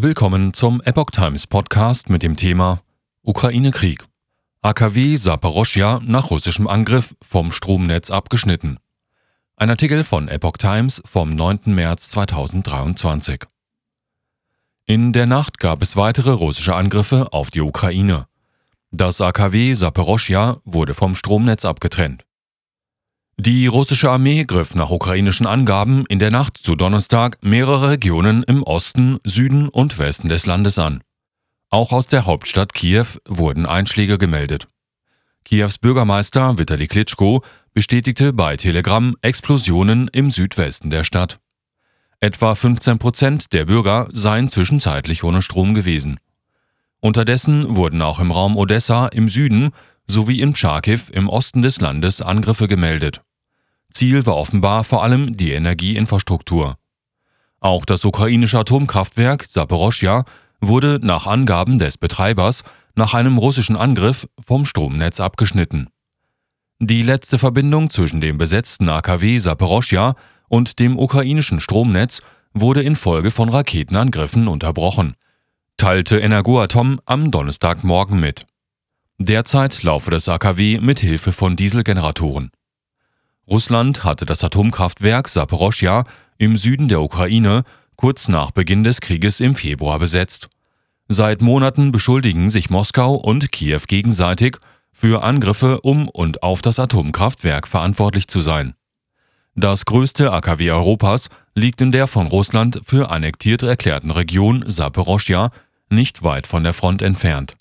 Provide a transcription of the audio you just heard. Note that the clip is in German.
Willkommen zum Epoch Times Podcast mit dem Thema Ukraine-Krieg. AKW Saporoschja nach russischem Angriff vom Stromnetz abgeschnitten. Ein Artikel von Epoch Times vom 9. März 2023. In der Nacht gab es weitere russische Angriffe auf die Ukraine. Das AKW Saporoschja wurde vom Stromnetz abgetrennt. Die russische Armee griff nach ukrainischen Angaben in der Nacht zu Donnerstag mehrere Regionen im Osten, Süden und Westen des Landes an. Auch aus der Hauptstadt Kiew wurden Einschläge gemeldet. Kiews Bürgermeister Vitali Klitschko bestätigte bei Telegram Explosionen im Südwesten der Stadt. Etwa 15 Prozent der Bürger seien zwischenzeitlich ohne Strom gewesen. Unterdessen wurden auch im Raum Odessa im Süden sowie in Charkiw im Osten des Landes Angriffe gemeldet. Ziel war offenbar vor allem die Energieinfrastruktur. Auch das ukrainische Atomkraftwerk Saporoschja wurde nach Angaben des Betreibers nach einem russischen Angriff vom Stromnetz abgeschnitten. Die letzte Verbindung zwischen dem besetzten AKW Saporoschja und dem ukrainischen Stromnetz wurde infolge von Raketenangriffen unterbrochen, teilte Energoatom am Donnerstagmorgen mit. Derzeit laufe das AKW mit Hilfe von Dieselgeneratoren. Russland hatte das Atomkraftwerk Saporoschja im Süden der Ukraine kurz nach Beginn des Krieges im Februar besetzt. Seit Monaten beschuldigen sich Moskau und Kiew gegenseitig, für Angriffe um und auf das Atomkraftwerk verantwortlich zu sein. Das größte AKW Europas liegt in der von Russland für annektiert erklärten Region Saporoschja, nicht weit von der Front entfernt.